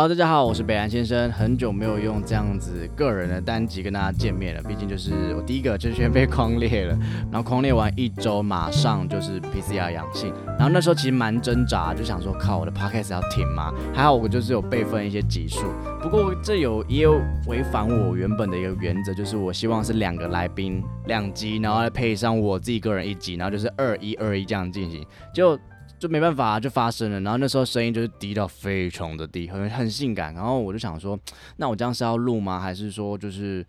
Hello，大家好，我是北岸先生。很久没有用这样子个人的单集跟大家见面了，毕竟就是我第一个圈圈被框裂了，然后框裂完一周，马上就是 PCR 阳性，然后那时候其实蛮挣扎，就想说靠我的 podcast 要停吗？还好我就是有备份一些集数，不过这有也有违反我原本的一个原则，就是我希望是两个来宾两集，然后再配上我自己个人一集，然后就是二一二一这样进行，就。就没办法，就发生了。然后那时候声音就是低到非常的低，很很性感。然后我就想说，那我这样是要录吗？还是说就是，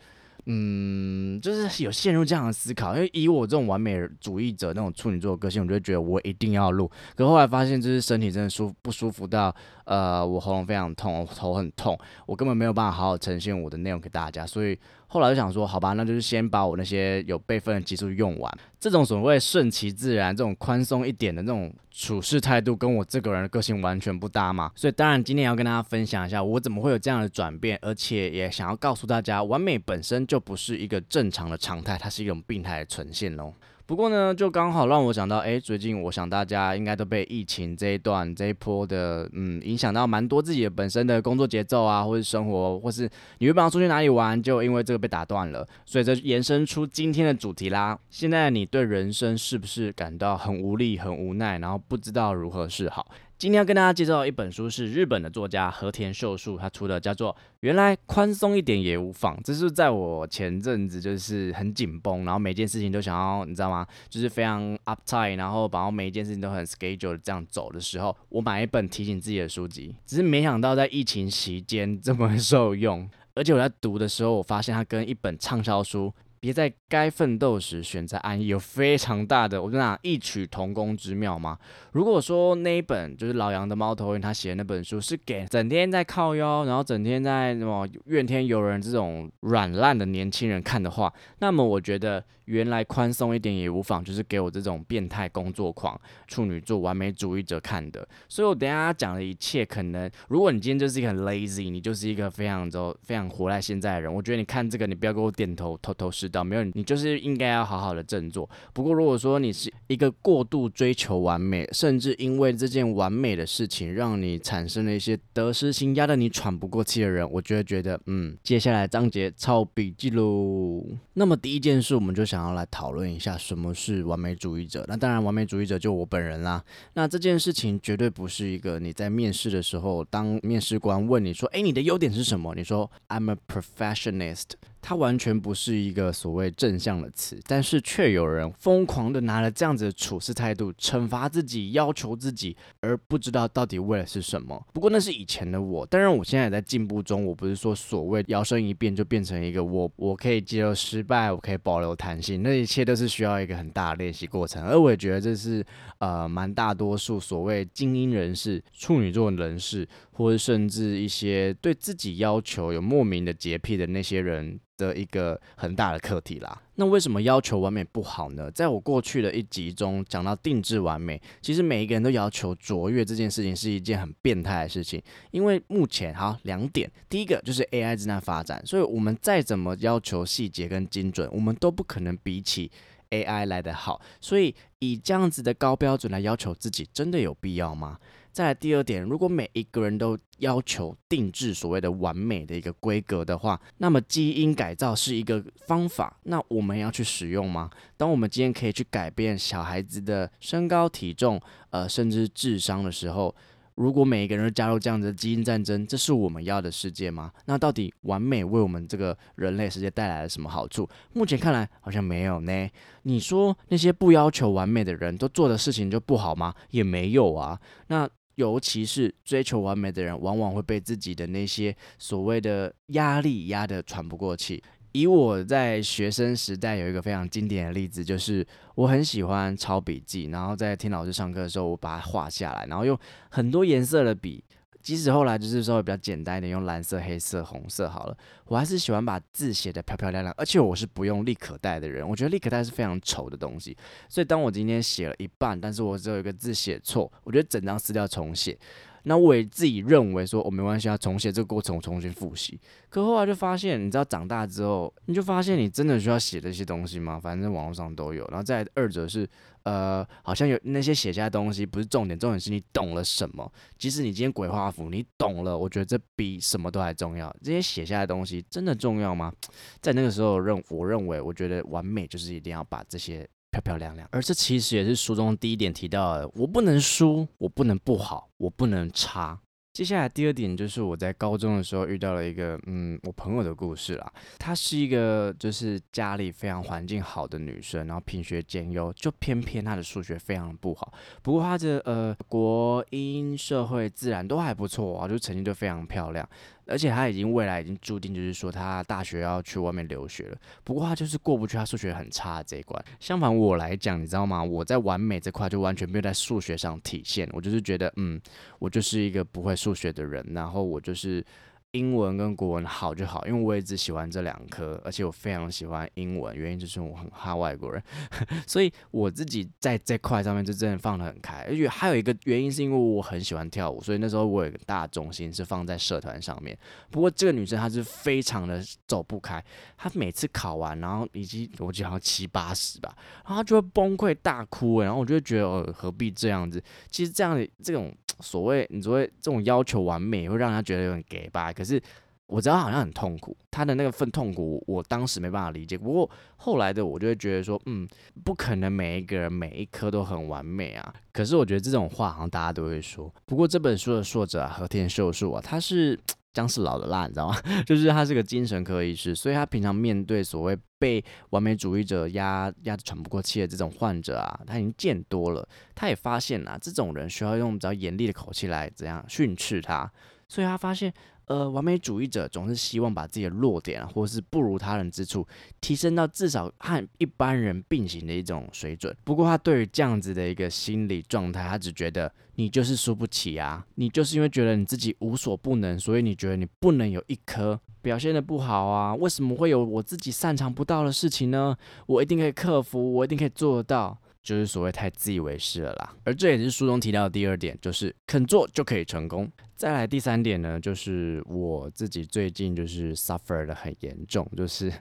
嗯，就是有陷入这样的思考？因为以我这种完美主义者那种处女座的个性，我就觉得我一定要录。可后来发现，就是身体真的舒不舒服到，呃，我喉咙非常痛，头很痛，我根本没有办法好好呈现我的内容给大家。所以。后来就想说，好吧，那就是先把我那些有备份的技术用完。这种所谓顺其自然、这种宽松一点的那种处事态度，跟我这个人的个性完全不搭嘛。所以当然今天要跟大家分享一下，我怎么会有这样的转变，而且也想要告诉大家，完美本身就不是一个正常的常态，它是一种病态的呈现喽。不过呢，就刚好让我想到，哎，最近我想大家应该都被疫情这一段这一波的，嗯，影响到蛮多自己本身的工作节奏啊，或是生活，或是你原本要出去哪里玩，就因为这个被打断了，所以这延伸出今天的主题啦。现在你对人生是不是感到很无力、很无奈，然后不知道如何是好？今天要跟大家介绍的一本书是日本的作家和田秀树他出的，叫做《原来宽松一点也无妨》。这是在我前阵子就是很紧绷，然后每件事情都想要，你知道吗？就是非常 uptight，然后把每一件事情都很 schedule 这样走的时候，我买一本提醒自己的书籍。只是没想到在疫情期间这么受用，而且我在读的时候，我发现它跟一本畅销书。别在该奋斗时选择安逸，有非常大的，我跟你讲异曲同工之妙吗？如果说那一本就是老杨的猫头鹰，他写的那本书是给整天在靠腰，然后整天在什么怨天尤人这种软烂的年轻人看的话，那么我觉得。原来宽松一点也无妨，就是给我这种变态工作狂、处女座完美主义者看的。所以我等下讲的一切，可能如果你今天就是一个很 lazy，你就是一个非常就非常活在现在的人，我觉得你看这个，你不要给我点头头头是道，没有，你就是应该要好好的振作。不过如果说你是一个过度追求完美，甚至因为这件完美的事情让你产生了一些得失心，压得你喘不过气的人，我就会觉得嗯，接下来章节抄笔记喽。那么第一件事，我们就想。然后来讨论一下什么是完美主义者。那当然，完美主义者就我本人啦。那这件事情绝对不是一个你在面试的时候，当面试官问你说：“哎，你的优点是什么？”你说：“I'm a perfectionist。”它完全不是一个所谓正向的词，但是却有人疯狂的拿了这样子的处事态度惩罚自己、要求自己，而不知道到底为了是什么。不过那是以前的我，当然我现在也在进步中。我不是说所谓摇身一变就变成一个我，我可以接受失败，我可以保留弹性，那一切都是需要一个很大的练习过程。而我也觉得这是呃蛮大多数所谓精英人士、处女座人士，或者甚至一些对自己要求有莫名的洁癖的那些人。的一个很大的课题啦。那为什么要求完美不好呢？在我过去的一集中讲到定制完美，其实每一个人都要求卓越这件事情是一件很变态的事情。因为目前好两点，第一个就是 AI 正在发展，所以我们再怎么要求细节跟精准，我们都不可能比起 AI 来得好。所以以这样子的高标准来要求自己，真的有必要吗？再来第二点，如果每一个人都要求定制所谓的完美的一个规格的话，那么基因改造是一个方法，那我们要去使用吗？当我们今天可以去改变小孩子的身高、体重，呃，甚至智商的时候，如果每一个人都加入这样的基因战争，这是我们要的世界吗？那到底完美为我们这个人类世界带来了什么好处？目前看来好像没有呢。你说那些不要求完美的人都做的事情就不好吗？也没有啊。那尤其是追求完美的人，往往会被自己的那些所谓的压力压得喘不过气。以我在学生时代有一个非常经典的例子，就是我很喜欢抄笔记，然后在听老师上课的时候，我把它画下来，然后用很多颜色的笔。即使后来就是稍微比较简单一点，用蓝色、黑色、红色好了，我还是喜欢把字写得漂漂亮亮。而且我是不用立可带的人，我觉得立可带是非常丑的东西。所以当我今天写了一半，但是我只有一个字写错，我觉得整张撕掉重写。那我也自己认为说，我没关系啊，重写这个过程，我重新复习。可后来就发现，你知道长大之后，你就发现你真的需要写这些东西吗？反正网络上都有。然后再二者是，呃，好像有那些写下来的东西不是重点，重点是你懂了什么。即使你今天鬼画符，你懂了，我觉得这比什么都还重要。这些写下来的东西真的重要吗？在那个时候认，我认为，我觉得完美就是一定要把这些。漂漂亮亮，而这其实也是书中第一点提到的：我不能输，我不能不好，我不能差。接下来第二点就是我在高中的时候遇到了一个嗯，我朋友的故事啦。她是一个就是家里非常环境好的女生，然后品学兼优，就偏偏她的数学非常不好。不过她的呃国英社会自然都还不错啊，就成绩就非常漂亮。而且他已经未来已经注定，就是说他大学要去外面留学了。不过他就是过不去他数学很差这一关。相反我来讲，你知道吗？我在完美这块就完全没有在数学上体现。我就是觉得，嗯，我就是一个不会数学的人，然后我就是。英文跟国文好就好，因为我也只喜欢这两科，而且我非常喜欢英文，原因就是我很怕外国人，所以我自己在这块上面就真的放得很开。而且还有一个原因是因为我很喜欢跳舞，所以那时候我有个大重心是放在社团上面。不过这个女生她是非常的走不开，她每次考完，然后以及我记得好像七八十吧，然后她就会崩溃大哭，然后我就会觉得呃何必这样子？其实这样的这种。所谓你所谓这种要求完美，会让她觉得有点给吧。可是我知道好像很痛苦，他的那个份痛苦，我当时没办法理解。不过后来的我就会觉得说，嗯，不可能每一个人每一科都很完美啊。可是我觉得这种话好像大家都会说。不过这本书的作者和田秀树啊，他是。姜是老的辣，你知道吗？就是他是个精神科医师，所以他平常面对所谓被完美主义者压压得喘不过气的这种患者啊，他已经见多了。他也发现啊，这种人需要用比较严厉的口气来怎样训斥他，所以他发现。呃，完美主义者总是希望把自己的弱点啊，或是不如他人之处，提升到至少和一般人并行的一种水准。不过，他对于这样子的一个心理状态，他只觉得你就是输不起啊，你就是因为觉得你自己无所不能，所以你觉得你不能有一颗表现的不好啊？为什么会有我自己擅长不到的事情呢？我一定可以克服，我一定可以做到。就是所谓太自以为是了啦，而这也是书中提到的第二点，就是肯做就可以成功。再来第三点呢，就是我自己最近就是 suffer 的很严重，就是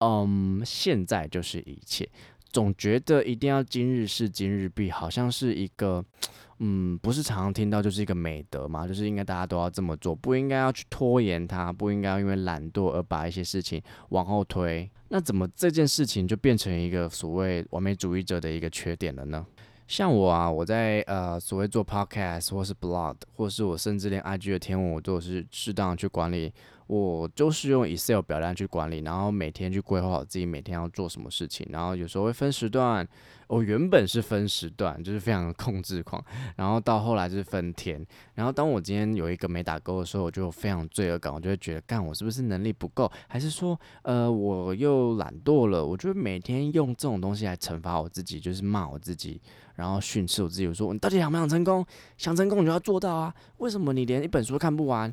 嗯，现在就是一切，总觉得一定要今日事今日毕，好像是一个。嗯，不是常常听到就是一个美德嘛，就是应该大家都要这么做，不应该要去拖延它，不应该因为懒惰而把一些事情往后推。那怎么这件事情就变成一个所谓完美主义者的一个缺点了呢？像我啊，我在呃所谓做 podcast 或是 blog，或是我甚至连 IG 的天文我都是适当去管理。我就是用 Excel 表单去管理，然后每天去规划好自己每天要做什么事情，然后有时候会分时段。我原本是分时段，就是非常控制狂，然后到后来是分天。然后当我今天有一个没打勾的时候，我就非常罪恶感，我就会觉得，干我是不是能力不够，还是说，呃，我又懒惰了？我就每天用这种东西来惩罚我自己，就是骂我自己，然后训斥我自己，我说你到底想不想成功？想成功你就要做到啊！为什么你连一本书都看不完？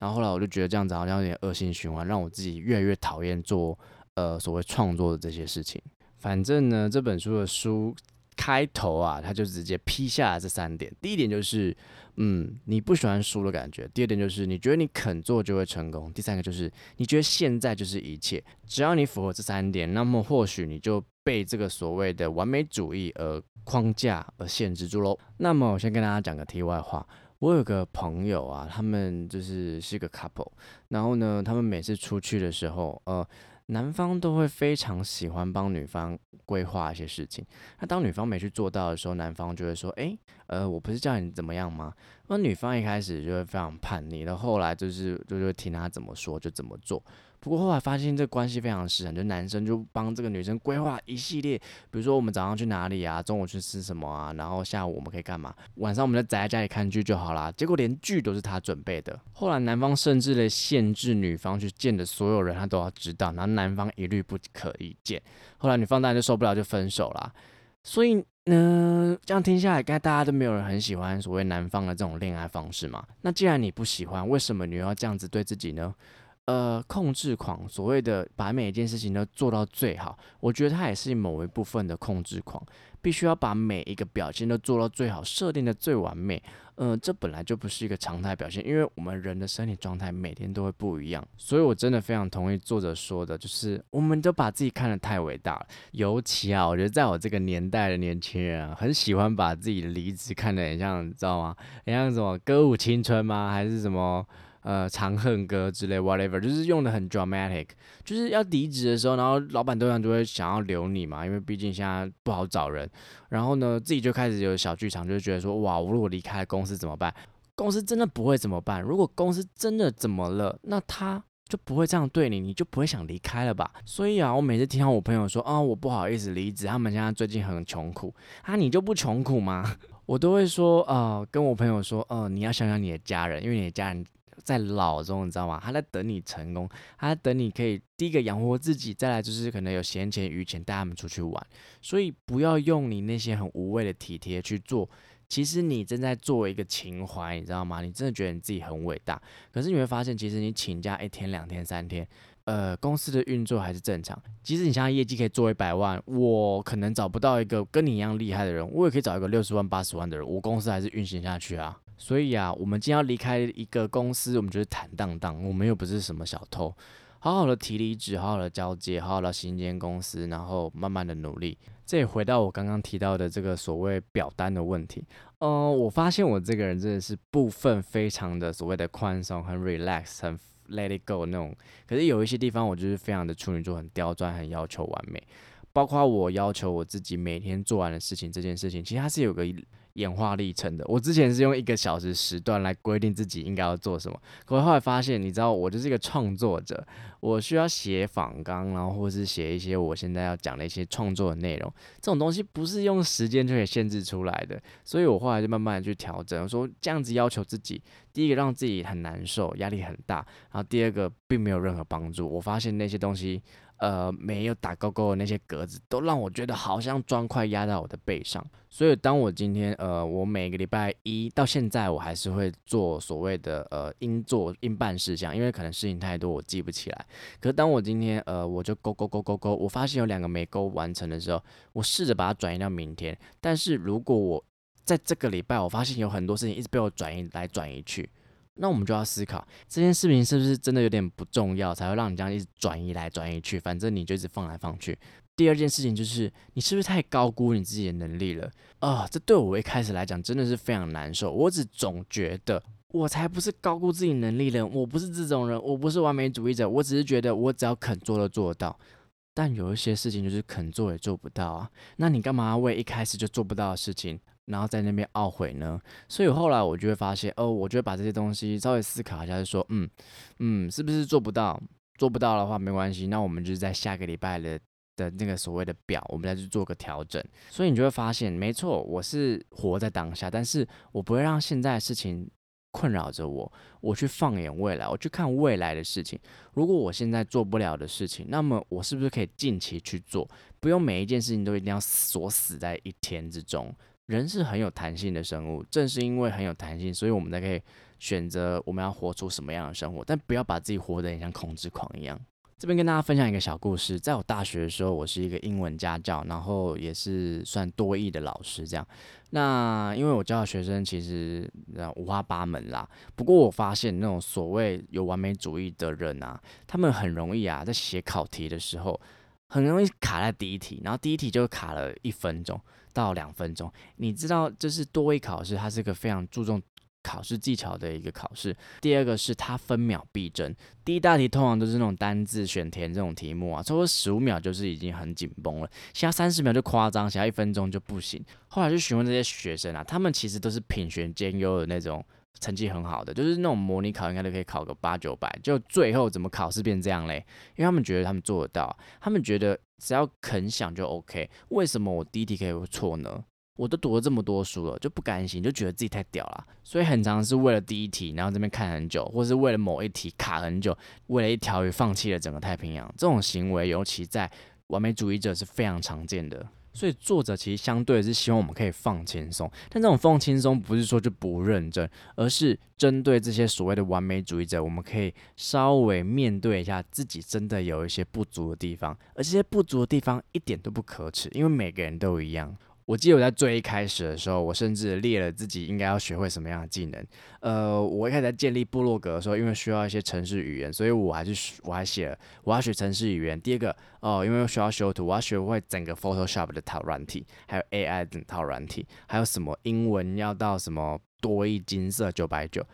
然后后来我就觉得这样子好像有点恶性循环，让我自己越来越讨厌做呃所谓创作的这些事情。反正呢，这本书的书开头啊，他就直接批下了这三点。第一点就是，嗯，你不喜欢输的感觉；第二点就是你觉得你肯做就会成功；第三个就是你觉得现在就是一切。只要你符合这三点，那么或许你就被这个所谓的完美主义而框架而限制住喽。那么我先跟大家讲个题外话。我有个朋友啊，他们就是是个 couple，然后呢，他们每次出去的时候，呃，男方都会非常喜欢帮女方规划一些事情。那当女方没去做到的时候，男方就会说：“哎，呃，我不是叫你怎么样吗？”那女方一开始就会非常叛逆，然后后来就是就是听他怎么说就怎么做。不过后来发现这关系非常失衡，就男生就帮这个女生规划一系列，比如说我们早上去哪里啊，中午去吃什么啊，然后下午我们可以干嘛，晚上我们就宅在家里看剧就好啦。结果连剧都是他准备的。后来男方甚至的限制女方去见的所有人，他都要知道，然后男方一律不可以见。后来女方当然就受不了，就分手啦。所以那，这样听下来，该大家都没有人很喜欢所谓男方的这种恋爱方式嘛？那既然你不喜欢，为什么你要这样子对自己呢？呃，控制狂，所谓的把每一件事情都做到最好，我觉得他也是某一部分的控制狂，必须要把每一个表现都做到最好，设定的最完美。嗯，这本来就不是一个常态表现，因为我们人的身体状态每天都会不一样，所以我真的非常同意作者说的，就是我们都把自己看得太伟大了。尤其啊，我觉得在我这个年代的年轻人啊，很喜欢把自己的离职看得很像，你知道吗？很像什么歌舞青春吗？还是什么？呃，长恨歌之类，whatever，就是用的很 dramatic，就是要离职的时候，然后老板通常就会想要留你嘛，因为毕竟现在不好找人。然后呢，自己就开始有小剧场，就觉得说，哇，我如果离开公司怎么办？公司真的不会怎么办？如果公司真的怎么了，那他就不会这样对你，你就不会想离开了吧？所以啊，我每次听到我朋友说，啊，我不好意思离职，他们现在最近很穷苦啊，你就不穷苦吗？我都会说，呃，跟我朋友说，呃，你要想想你的家人，因为你的家人。在老中，你知道吗？他在等你成功，他在等你可以第一个养活自己，再来就是可能有闲钱余钱带他们出去玩。所以不要用你那些很无谓的体贴去做，其实你正在做一个情怀，你知道吗？你真的觉得你自己很伟大，可是你会发现，其实你请假一天、两天、三天，呃，公司的运作还是正常。即使你现在业绩可以做一百万，我可能找不到一个跟你一样厉害的人，我也可以找一个六十万、八十万的人，我公司还是运行下去啊。所以啊，我们今天要离开一个公司，我们就是坦荡荡，我们又不是什么小偷，好好的提离职，好好的交接，好好的新间公司，然后慢慢的努力。这也回到我刚刚提到的这个所谓表单的问题。嗯，我发现我这个人真的是部分非常的所谓的宽松，很 relax，很 let it go 那种。可是有一些地方我就是非常的处女座，很刁钻，很要求完美。包括我要求我自己每天做完的事情，这件事情其实它是有个。演化历程的，我之前是用一个小时时段来规定自己应该要做什么，可是后来发现，你知道，我就是一个创作者，我需要写访纲，然后或是写一些我现在要讲的一些创作的内容，这种东西不是用时间就可以限制出来的，所以我后来就慢慢去调整，说这样子要求自己，第一个让自己很难受，压力很大，然后第二个并没有任何帮助，我发现那些东西。呃，没有打勾勾的那些格子，都让我觉得好像砖块压在我的背上。所以，当我今天，呃，我每个礼拜一到现在，我还是会做所谓的呃应做应办事项，因为可能事情太多，我记不起来。可是，当我今天，呃，我就勾勾勾勾勾，我发现有两个没勾完成的时候，我试着把它转移到明天。但是如果我在这个礼拜，我发现有很多事情一直被我转移来转移去。那我们就要思考这件事情是不是真的有点不重要，才会让你这样一直转移来转移去，反正你就一直放来放去。第二件事情就是你是不是太高估你自己的能力了啊？这对我一开始来讲真的是非常难受。我只总觉得我才不是高估自己能力的人，我不是这种人，我不是完美主义者。我只是觉得我只要肯做都做得到，但有一些事情就是肯做也做不到啊。那你干嘛为一开始就做不到的事情？然后在那边懊悔呢，所以后来我就会发现，哦，我就会把这些东西稍微思考一下，就说，嗯嗯，是不是做不到？做不到的话没关系，那我们就是在下个礼拜的的那个所谓的表，我们再去做个调整。所以你就会发现，没错，我是活在当下，但是我不会让现在的事情困扰着我，我去放眼未来，我去看未来的事情。如果我现在做不了的事情，那么我是不是可以近期去做？不用每一件事情都一定要锁死在一天之中。人是很有弹性的生物，正是因为很有弹性，所以我们才可以选择我们要活出什么样的生活。但不要把自己活得很像控制狂一样。这边跟大家分享一个小故事，在我大学的时候，我是一个英文家教，然后也是算多义的老师。这样，那因为我教的学生其实五花八门啦。不过我发现那种所谓有完美主义的人啊，他们很容易啊，在写考题的时候，很容易卡在第一题，然后第一题就卡了一分钟。到两分钟，你知道这是多位考试，它是一个非常注重考试技巧的一个考试。第二个是它分秒必争，第一大题通常都是那种单字选填这种题目啊，超过十五秒就是已经很紧绷了，其他三十秒就夸张，想要一分钟就不行。后来就询问这些学生啊，他们其实都是品学兼优的那种。成绩很好的，就是那种模拟考应该都可以考个八九百，就最后怎么考试变这样嘞？因为他们觉得他们做得到，他们觉得只要肯想就 OK。为什么我第一题可以错呢？我都读了这么多书了，就不甘心，就觉得自己太屌了，所以很常是为了第一题，然后这边看很久，或是为了某一题卡很久，为了一条鱼放弃了整个太平洋。这种行为，尤其在完美主义者是非常常见的。所以作者其实相对是希望我们可以放轻松，但这种放轻松不是说就不认真，而是针对这些所谓的完美主义者，我们可以稍微面对一下自己真的有一些不足的地方，而这些不足的地方一点都不可耻，因为每个人都一样。我记得我在最一开始的时候，我甚至列了自己应该要学会什么样的技能。呃，我一开始在建立部落格的时候，因为需要一些城市语言，所以我还是我还写了我要学城市语言。第二个哦，因为需要修图，我要学会整个 Photoshop 的套软体，还有 AI 整套软体，还有什么英文要到什么多一金色九百九。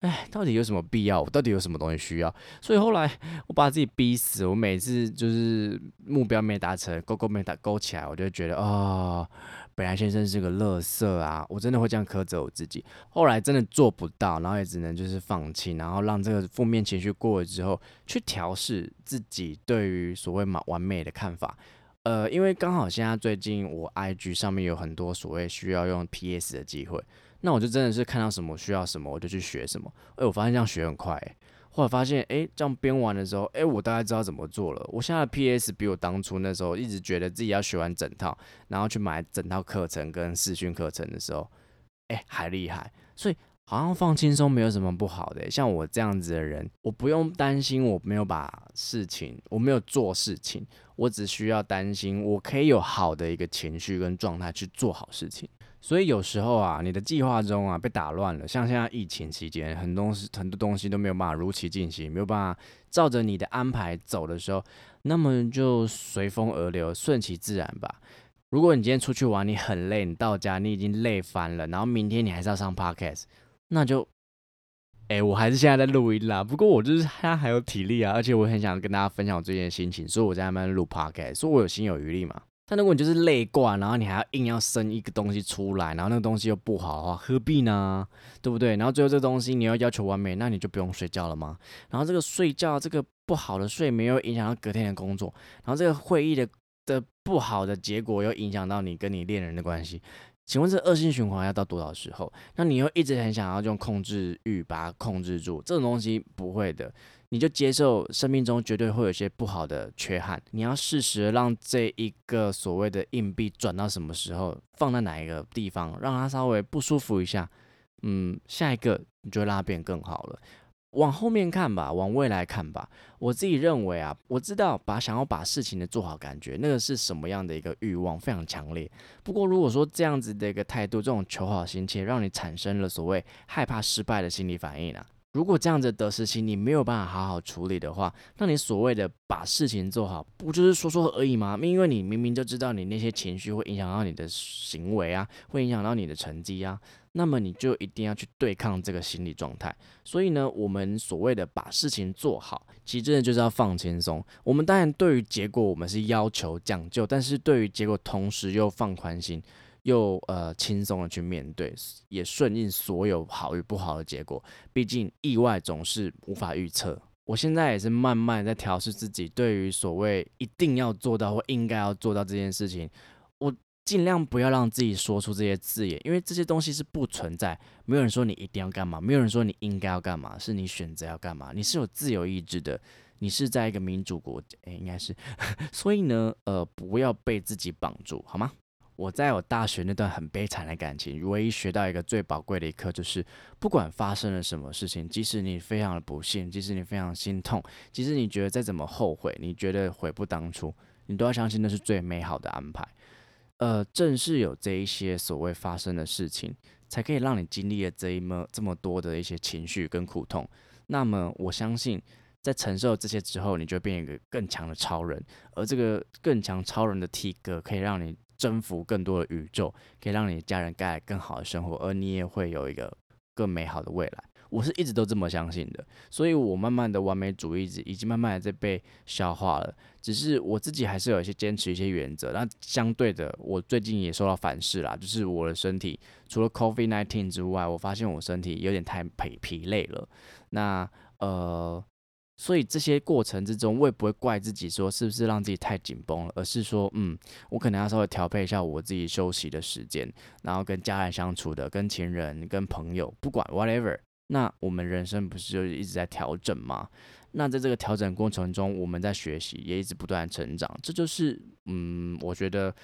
哎，到底有什么必要？我到底有什么东西需要？所以后来我把自己逼死。我每次就是目标没达成，勾勾没打勾起来，我就觉得哦。本来先生是个乐色啊，我真的会这样苛责我自己。后来真的做不到，然后也只能就是放弃，然后让这个负面情绪过了之后，去调试自己对于所谓完完美的看法。呃，因为刚好现在最近我 IG 上面有很多所谓需要用 PS 的机会，那我就真的是看到什么需要什么，我就去学什么。哎，我发现这样学很快。后来发现，哎，这样编完的时候，哎，我大概知道怎么做了。我现在的 PS 比我当初那时候一直觉得自己要学完整套，然后去买整套课程跟视讯课程的时候，哎，还厉害。所以好像放轻松没有什么不好的。像我这样子的人，我不用担心我没有把事情，我没有做事情，我只需要担心我可以有好的一个情绪跟状态去做好事情。所以有时候啊，你的计划中啊被打乱了，像现在疫情期间，很多东西很多东西都没有办法如期进行，没有办法照着你的安排走的时候，那么就随风而流，顺其自然吧。如果你今天出去玩，你很累，你到家你已经累翻了，然后明天你还是要上 podcast，那就，哎，我还是现在在录音啦。不过我就是现在还有体力啊，而且我很想跟大家分享我最近的心情，所以我在那边录 podcast，所以我有心有余力嘛。但如果你就是累惯，然后你还要硬要生一个东西出来，然后那个东西又不好的话，何必呢？对不对？然后最后这个东西你要要求完美，那你就不用睡觉了吗？然后这个睡觉这个不好的睡眠又影响到隔天的工作，然后这个会议的的不好的结果又影响到你跟你恋人的关系。请问这恶性循环要到多少时候？那你又一直很想要用控制欲把它控制住，这种东西不会的。你就接受生命中绝对会有些不好的缺憾，你要适时让这一个所谓的硬币转到什么时候，放在哪一个地方，让它稍微不舒服一下，嗯，下一个你就会让它变更好了。往后面看吧，往未来看吧。我自己认为啊，我知道把想要把事情的做好，感觉那个是什么样的一个欲望，非常强烈。不过如果说这样子的一个态度，这种求好心切，让你产生了所谓害怕失败的心理反应啊。如果这样子得失心你没有办法好好处理的话，那你所谓的把事情做好，不就是说说而已吗？因为你明明就知道你那些情绪会影响到你的行为啊，会影响到你的成绩啊，那么你就一定要去对抗这个心理状态。所以呢，我们所谓的把事情做好，其实真的就是要放轻松。我们当然对于结果我们是要求讲究，但是对于结果同时又放宽心。又呃轻松的去面对，也顺应所有好与不好的结果。毕竟意外总是无法预测。我现在也是慢慢在调试自己，对于所谓一定要做到或应该要做到这件事情，我尽量不要让自己说出这些字眼，因为这些东西是不存在。没有人说你一定要干嘛，没有人说你应该要干嘛，是你选择要干嘛。你是有自由意志的，你是在一个民主国家，应该是。所以呢，呃，不要被自己绑住，好吗？我在我大学那段很悲惨的感情，唯一学到一个最宝贵的一课，就是不管发生了什么事情，即使你非常的不幸，即使你非常心痛，即使你觉得再怎么后悔，你觉得悔不当初，你都要相信那是最美好的安排。呃，正是有这一些所谓发生的事情，才可以让你经历了这一么这么多的一些情绪跟苦痛。那么我相信，在承受这些之后，你就变一个更强的超人，而这个更强超人的体格，可以让你。征服更多的宇宙，可以让你的家人带来更好的生活，而你也会有一个更美好的未来。我是一直都这么相信的，所以我慢慢的完美主义已经慢慢的在被消化了。只是我自己还是有一些坚持一些原则。那相对的，我最近也受到反噬啦，就是我的身体除了 COVID nineteen 之外，我发现我身体有点太疲疲累了。那呃。所以这些过程之中，我也不会怪自己说是不是让自己太紧绷了，而是说，嗯，我可能要稍微调配一下我自己休息的时间，然后跟家人相处的，跟情人、跟朋友，不管 whatever。那我们人生不是就一直在调整吗？那在这个调整过程中，我们在学习，也一直不断成长。这就是，嗯，我觉得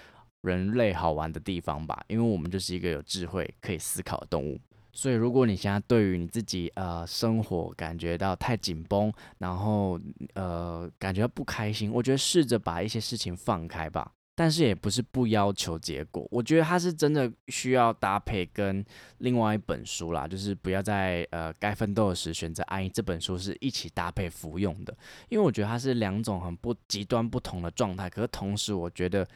人类好玩的地方吧，因为我们就是一个有智慧、可以思考的动物。所以，如果你现在对于你自己呃生活感觉到太紧绷，然后呃感觉到不开心，我觉得试着把一些事情放开吧。但是也不是不要求结果，我觉得它是真的需要搭配跟另外一本书啦，就是不要在呃该奋斗时选择安逸这本书是一起搭配服用的，因为我觉得它是两种很不极端不同的状态，可是同时我觉得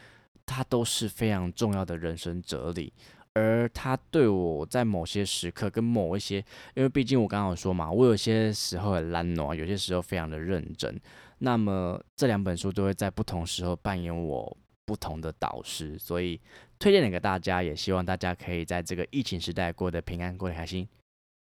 它都是非常重要的人生哲理，而他对我在某些时刻跟某一些，因为毕竟我刚刚说嘛，我有些时候很懒惰，有些时候非常的认真，那么这两本书都会在不同时候扮演我。不同的导师，所以推荐给大家，也希望大家可以在这个疫情时代过得平安，过得开心。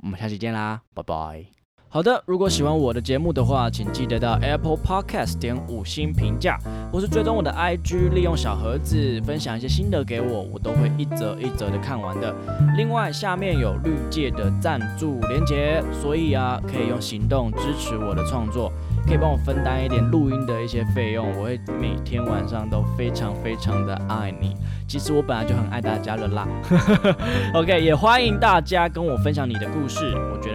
我们下期见啦，拜拜。好的，如果喜欢我的节目的话，请记得到 Apple Podcast 点五星评价，或是追踪我的 IG，利用小盒子分享一些心得给我，我都会一则一则的看完的。另外，下面有绿界的赞助连结，所以啊，可以用行动支持我的创作。可以帮我分担一点录音的一些费用，我会每天晚上都非常非常的爱你。其实我本来就很爱大家了啦。OK，也欢迎大家跟我分享你的故事，